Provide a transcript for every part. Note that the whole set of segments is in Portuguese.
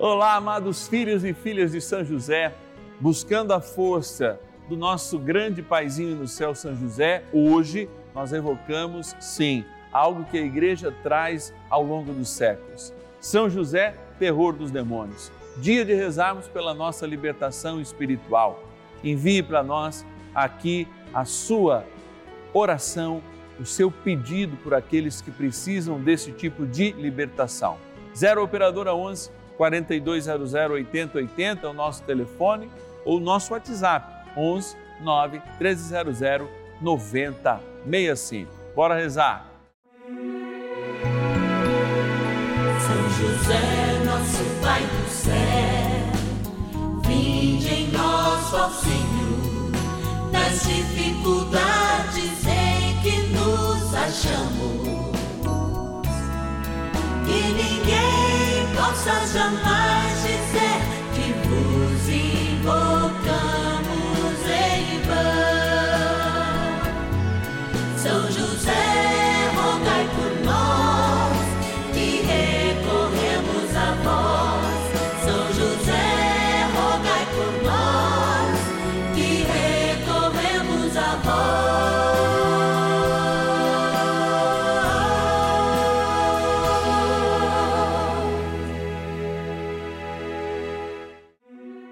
Olá, amados filhos e filhas de São José, buscando a força do nosso grande paizinho no céu, São José, hoje nós evocamos, sim, algo que a igreja traz ao longo dos séculos. São José, terror dos demônios. Dia de rezarmos pela nossa libertação espiritual. Envie para nós aqui a sua oração, o seu pedido por aqueles que precisam desse tipo de libertação. 0 Operadora 11 4200 8080 é o nosso telefone ou o nosso WhatsApp 11 9 1300 9065. Bora rezar. São José, nosso Pai do céu, vinde em nós, ó Senhor, nas dificuldades em que nos achamos. Ninguém possa jamais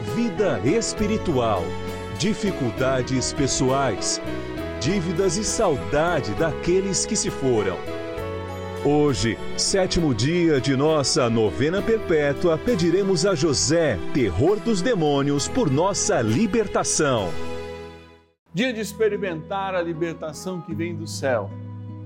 vida espiritual, dificuldades pessoais, dívidas e saudade daqueles que se foram. Hoje, sétimo dia de nossa novena perpétua, pediremos a José, terror dos demônios, por nossa libertação. Dia de experimentar a libertação que vem do céu.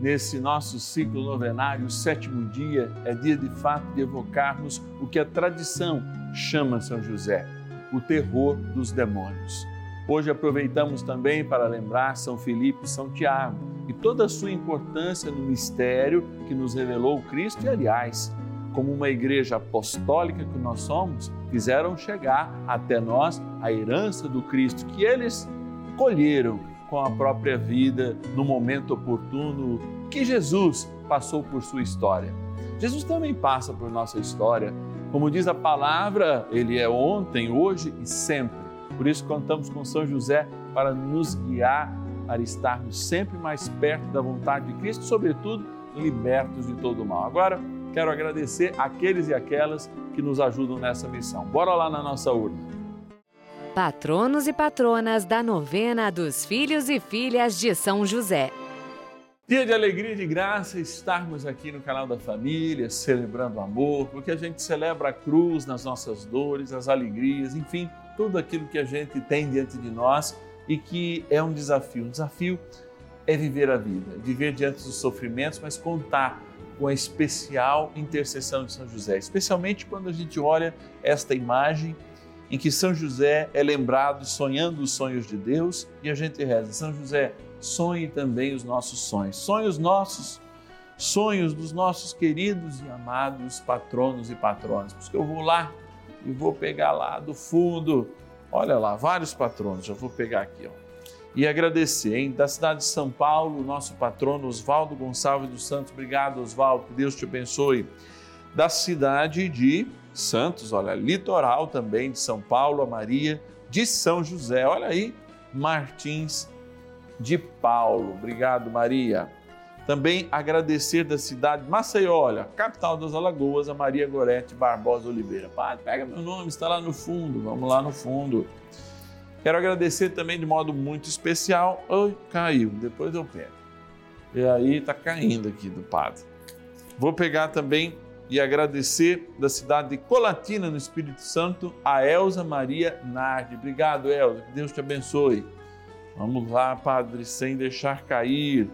Nesse nosso ciclo novenário, o sétimo dia é dia de fato de evocarmos o que a tradição chama São José, o terror dos demônios. Hoje aproveitamos também para lembrar São Felipe e São Tiago e toda a sua importância no mistério que nos revelou Cristo e, aliás, como uma igreja apostólica que nós somos, fizeram chegar até nós a herança do Cristo que eles colheram com a própria vida no momento oportuno que Jesus passou por sua história. Jesus também passa por nossa história. Como diz a palavra, ele é ontem, hoje e sempre. Por isso contamos com São José para nos guiar, para estarmos sempre mais perto da vontade de Cristo, sobretudo libertos de todo o mal. Agora, quero agradecer aqueles e aquelas que nos ajudam nessa missão. Bora lá na nossa urna. Patronos e patronas da novena dos filhos e filhas de São José. Dia de alegria e de graça estarmos aqui no canal da família, celebrando o amor, porque a gente celebra a cruz nas nossas dores, as alegrias, enfim, tudo aquilo que a gente tem diante de nós e que é um desafio. Um desafio é viver a vida, viver diante dos sofrimentos, mas contar com a especial intercessão de São José, especialmente quando a gente olha esta imagem em que São José é lembrado sonhando os sonhos de Deus e a gente reza: São José, sonhe também os nossos sonhos, sonhos nossos, sonhos dos nossos queridos e amados patronos e patronas. Porque eu vou lá e vou pegar lá do fundo, olha lá, vários patronos, já vou pegar aqui, ó. E agradecer, hein? Da cidade de São Paulo, nosso patrono Oswaldo Gonçalves dos Santos. Obrigado, Oswaldo, que Deus te abençoe. Da cidade de Santos, olha, litoral também de São Paulo, a Maria de São José. Olha aí, Martins de Paulo. Obrigado, Maria. Também agradecer da cidade de Maceió, olha, capital das Alagoas, a Maria Gorete Barbosa Oliveira. Padre, pega meu nome, está lá no fundo, vamos lá no fundo. Quero agradecer também de modo muito especial. Oi, caiu, depois eu pego. E aí está caindo aqui do padre. Vou pegar também e agradecer da cidade de Colatina, no Espírito Santo, a Elza Maria Nardi. Obrigado, Elza, que Deus te abençoe. Vamos lá, Padre, sem deixar cair.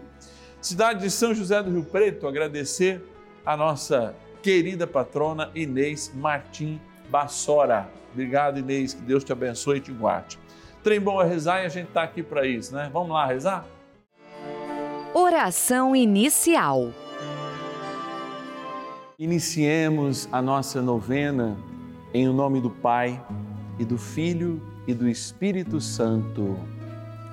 Cidade de São José do Rio Preto, agradecer a nossa querida patrona Inês Martim Bassora. Obrigado, Inês. Que Deus te abençoe e te guarde. Trem bom é rezar e a gente está aqui para isso, né? Vamos lá rezar? Oração inicial. Iniciemos a nossa novena em o nome do Pai e do Filho e do Espírito Santo.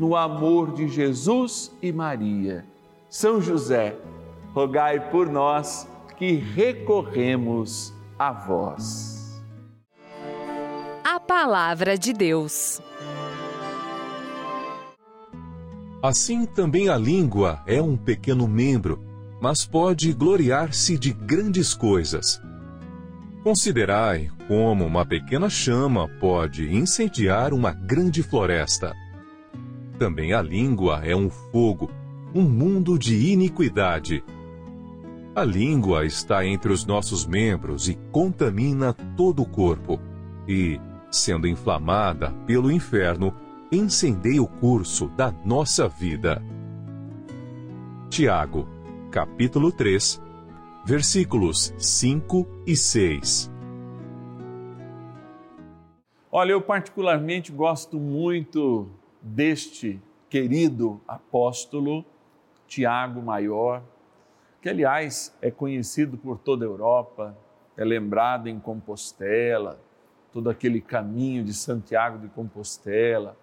no amor de Jesus e Maria. São José, rogai por nós que recorremos a vós. A Palavra de Deus. Assim também a língua é um pequeno membro, mas pode gloriar-se de grandes coisas. Considerai como uma pequena chama pode incendiar uma grande floresta. Também a língua é um fogo, um mundo de iniquidade. A língua está entre os nossos membros e contamina todo o corpo, e, sendo inflamada pelo inferno, incendeia o curso da nossa vida. Tiago, capítulo 3, versículos 5 e 6. Olha, eu particularmente gosto muito deste querido apóstolo Tiago Maior, que aliás é conhecido por toda a Europa, é lembrado em Compostela, todo aquele caminho de Santiago de Compostela,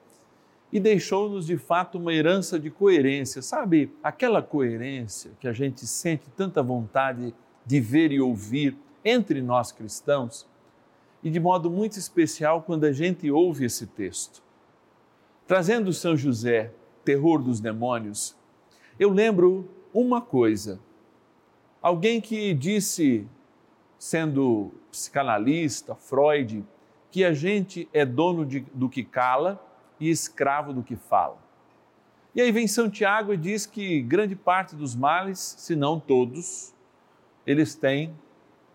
e deixou-nos de fato uma herança de coerência, sabe? Aquela coerência que a gente sente tanta vontade de ver e ouvir entre nós cristãos, e de modo muito especial quando a gente ouve esse texto. Trazendo São José, terror dos demônios, eu lembro uma coisa. Alguém que disse, sendo psicanalista, Freud, que a gente é dono de, do que cala e escravo do que fala. E aí vem Santiago e diz que grande parte dos males, se não todos, eles têm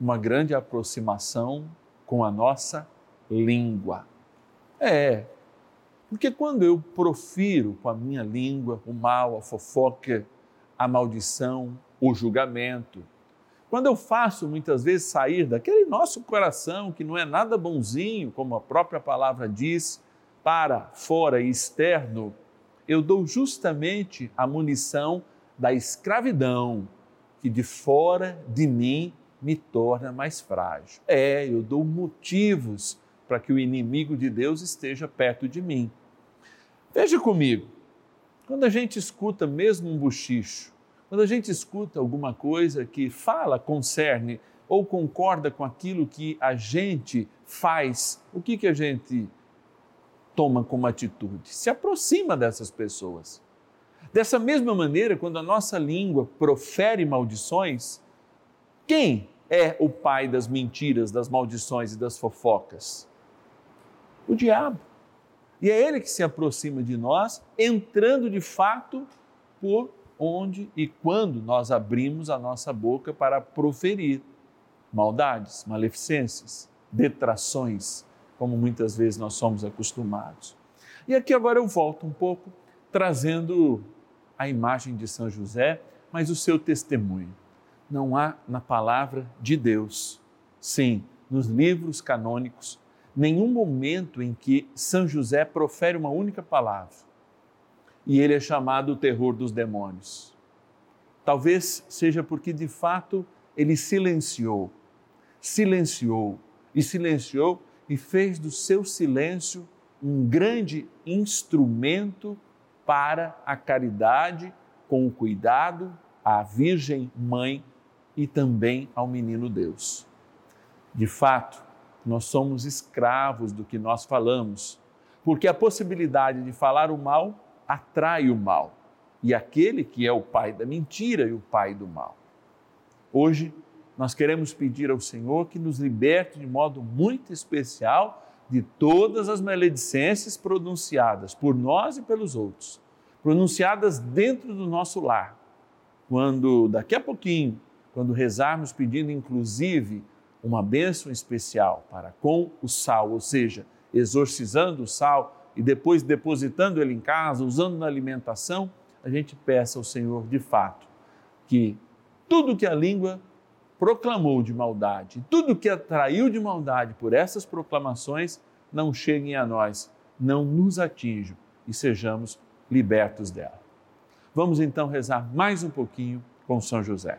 uma grande aproximação com a nossa língua. É, porque quando eu profiro com a minha língua o mal, a fofoca, a maldição, o julgamento, quando eu faço muitas vezes sair daquele nosso coração que não é nada bonzinho, como a própria palavra diz, para fora e externo, eu dou justamente a munição da escravidão que de fora de mim me torna mais frágil. É, eu dou motivos para que o inimigo de Deus esteja perto de mim. Veja comigo, quando a gente escuta mesmo um bochicho, quando a gente escuta alguma coisa que fala, concerne ou concorda com aquilo que a gente faz, o que, que a gente toma como atitude? Se aproxima dessas pessoas. Dessa mesma maneira, quando a nossa língua profere maldições, quem é o pai das mentiras, das maldições e das fofocas? O diabo. E é ele que se aproxima de nós, entrando de fato por onde e quando nós abrimos a nossa boca para proferir maldades, maleficências, detrações, como muitas vezes nós somos acostumados. E aqui agora eu volto um pouco trazendo a imagem de São José, mas o seu testemunho. Não há na palavra de Deus, sim, nos livros canônicos, nenhum momento em que São José profere uma única palavra. E ele é chamado o terror dos demônios. Talvez seja porque de fato ele silenciou, silenciou e silenciou e fez do seu silêncio um grande instrumento para a caridade com o cuidado à Virgem Mãe e também ao Menino Deus. De fato, nós somos escravos do que nós falamos, porque a possibilidade de falar o mal atrai o mal, e aquele que é o pai da mentira e o pai do mal. Hoje, nós queremos pedir ao Senhor que nos liberte de modo muito especial de todas as maledicências pronunciadas por nós e pelos outros, pronunciadas dentro do nosso lar. Quando daqui a pouquinho, quando rezarmos pedindo inclusive uma bênção especial para com o sal, ou seja, exorcizando o sal e depois depositando ele em casa, usando na alimentação, a gente peça ao Senhor de fato que tudo que a língua proclamou de maldade, tudo que atraiu de maldade por essas proclamações, não cheguem a nós, não nos atinjam e sejamos libertos dela. Vamos então rezar mais um pouquinho com São José.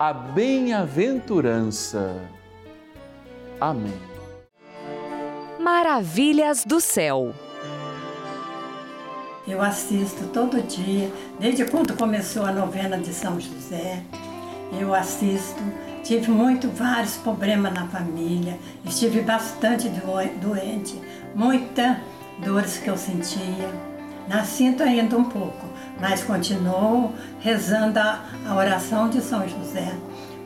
a bem-aventurança. Amém. Maravilhas do céu. Eu assisto todo dia, desde quando começou a novena de São José. Eu assisto. Tive muito vários problemas na família, estive bastante doente, muitas dores que eu sentia. Nasci ainda um pouco, mas continuo rezando a, a oração de São José,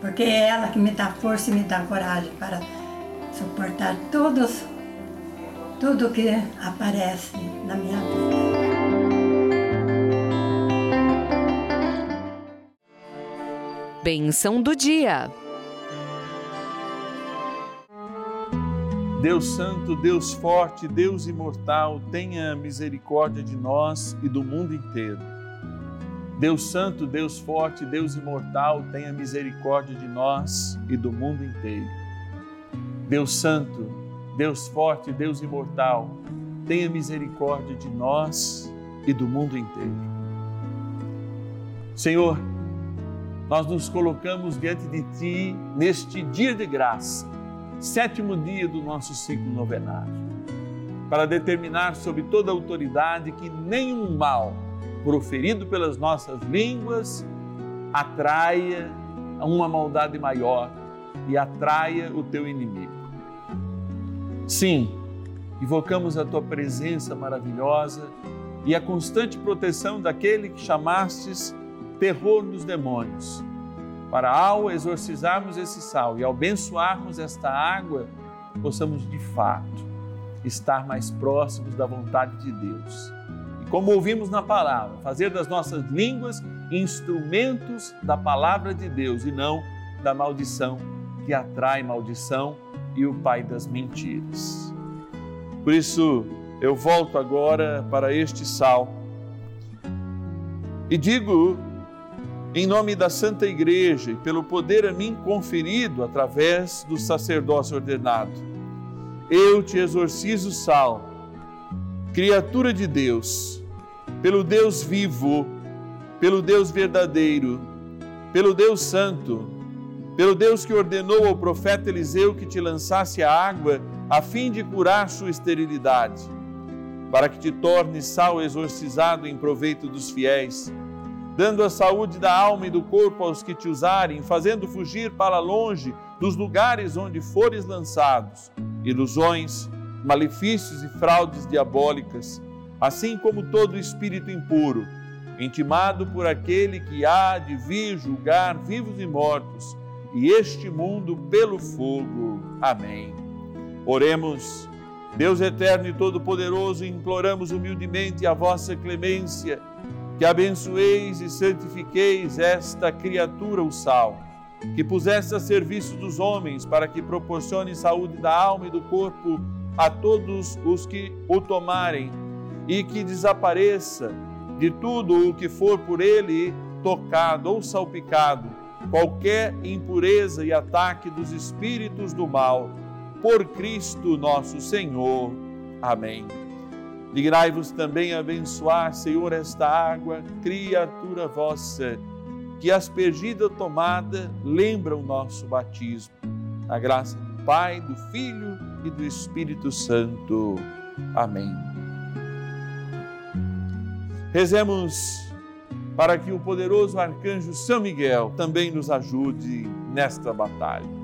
porque é ela que me dá força e me dá coragem para suportar todos, tudo que aparece na minha vida. Bênção do dia. Deus Santo, Deus Forte, Deus Imortal, tenha misericórdia de nós e do mundo inteiro Deus Santo, Deus Forte, Deus Imortal, tenha misericórdia de nós e do mundo inteiro. Deus Santo, Deus Forte, Deus Imortal, tenha misericórdia de nós e do mundo inteiro. Senhor, nós nos colocamos diante de Ti neste dia de graça, sétimo dia do nosso ciclo novenário, para determinar sobre toda autoridade que nenhum mal proferido pelas nossas línguas atraia uma maldade maior e atraia o teu inimigo. Sim, invocamos a tua presença maravilhosa e a constante proteção daquele que chamastes terror dos demônios, para ao exorcizarmos esse sal e ao abençoarmos esta água, possamos de fato estar mais próximos da vontade de Deus. E como ouvimos na palavra, fazer das nossas línguas instrumentos da palavra de Deus e não da maldição que atrai maldição e o pai das mentiras. Por isso, eu volto agora para este sal e digo em nome da Santa Igreja e pelo poder a mim conferido através do sacerdócio ordenado. Eu te exorcizo, Sal, criatura de Deus, pelo Deus vivo, pelo Deus verdadeiro, pelo Deus santo, pelo Deus que ordenou ao profeta Eliseu que te lançasse a água a fim de curar sua esterilidade, para que te tornes sal exorcizado em proveito dos fiéis dando a saúde da alma e do corpo aos que te usarem, fazendo fugir para longe dos lugares onde fores lançados, ilusões, malefícios e fraudes diabólicas, assim como todo espírito impuro, intimado por aquele que há de vir julgar vivos e mortos, e este mundo pelo fogo. Amém. Oremos. Deus eterno e todo-poderoso, imploramos humildemente a vossa clemência que abençoeis e santifiqueis esta criatura, o sal, que puseste a serviço dos homens para que proporcione saúde da alma e do corpo a todos os que o tomarem e que desapareça de tudo o que for por ele tocado ou salpicado, qualquer impureza e ataque dos espíritos do mal, por Cristo nosso Senhor. Amém. Digrai-vos também abençoar, Senhor, esta água, criatura vossa, que aspergida tomada lembra o nosso batismo. Na graça do Pai, do Filho e do Espírito Santo. Amém. Rezemos para que o poderoso arcanjo São Miguel também nos ajude nesta batalha.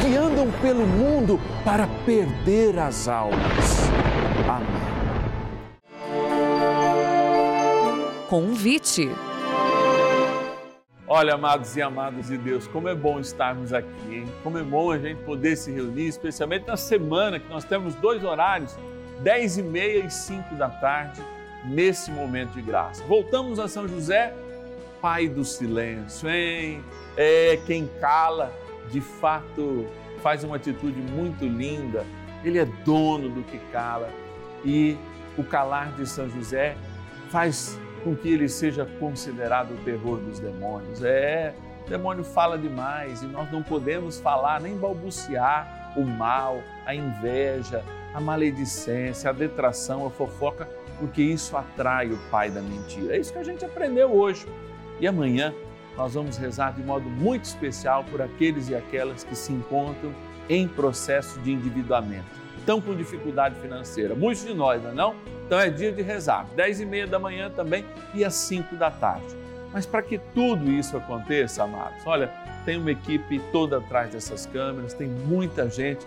que andam pelo mundo para perder as almas. Amém. Convite. Olha, amados e amadas de Deus, como é bom estarmos aqui, hein? Como é bom a gente poder se reunir, especialmente na semana que nós temos dois horários, 10 e meia e 5 da tarde nesse momento de graça. Voltamos a São José, Pai do silêncio, hein? É quem cala, de fato, faz uma atitude muito linda. Ele é dono do que cala e o calar de São José faz com que ele seja considerado o terror dos demônios. É, o demônio fala demais e nós não podemos falar nem balbuciar o mal, a inveja, a maledicência, a detração, a fofoca porque isso atrai o pai da mentira. É isso que a gente aprendeu hoje. E amanhã nós vamos rezar de modo muito especial por aqueles e aquelas que se encontram em processo de endividamento, estão com dificuldade financeira. Muitos de nós, não é? Não? Então é dia de rezar, 10 e meia da manhã também e às 5 da tarde. Mas para que tudo isso aconteça, amados, olha, tem uma equipe toda atrás dessas câmeras, tem muita gente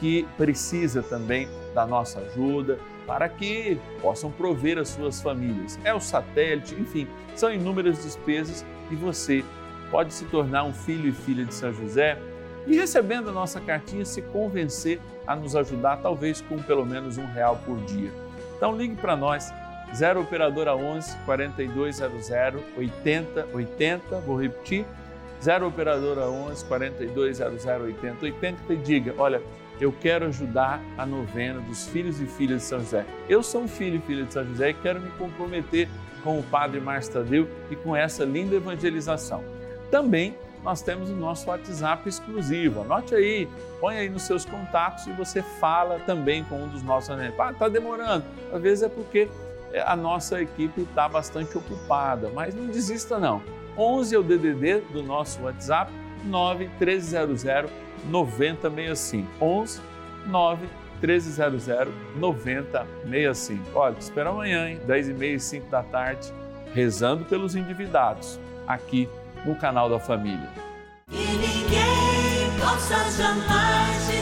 que precisa também da nossa ajuda para que possam prover as suas famílias. É o satélite, enfim, são inúmeras despesas e você pode se tornar um filho e filha de São José e recebendo a nossa cartinha se convencer a nos ajudar, talvez com pelo menos um real por dia. Então ligue para nós, 0 Operadora 11 4200 8080, vou repetir, 0 Operadora 11 4200 8080 e diga, olha, eu quero ajudar a novena dos filhos e filhas de São José. Eu sou um filho e filha de São José e quero me comprometer com o Padre Márcio Tadeu e com essa linda evangelização. Também nós temos o nosso WhatsApp exclusivo. Anote aí, põe aí nos seus contatos e você fala também com um dos nossos Ah, está demorando. Às vezes é porque é, a nossa equipe está bastante ocupada, mas não desista não. 11 é o DDD do nosso WhatsApp, 9300 9065. 11 9 1300 9065. Olha, espera amanhã, hein? 10 e meia e 5 da tarde, rezando pelos endividados, aqui no canal da família. E ninguém possa jamais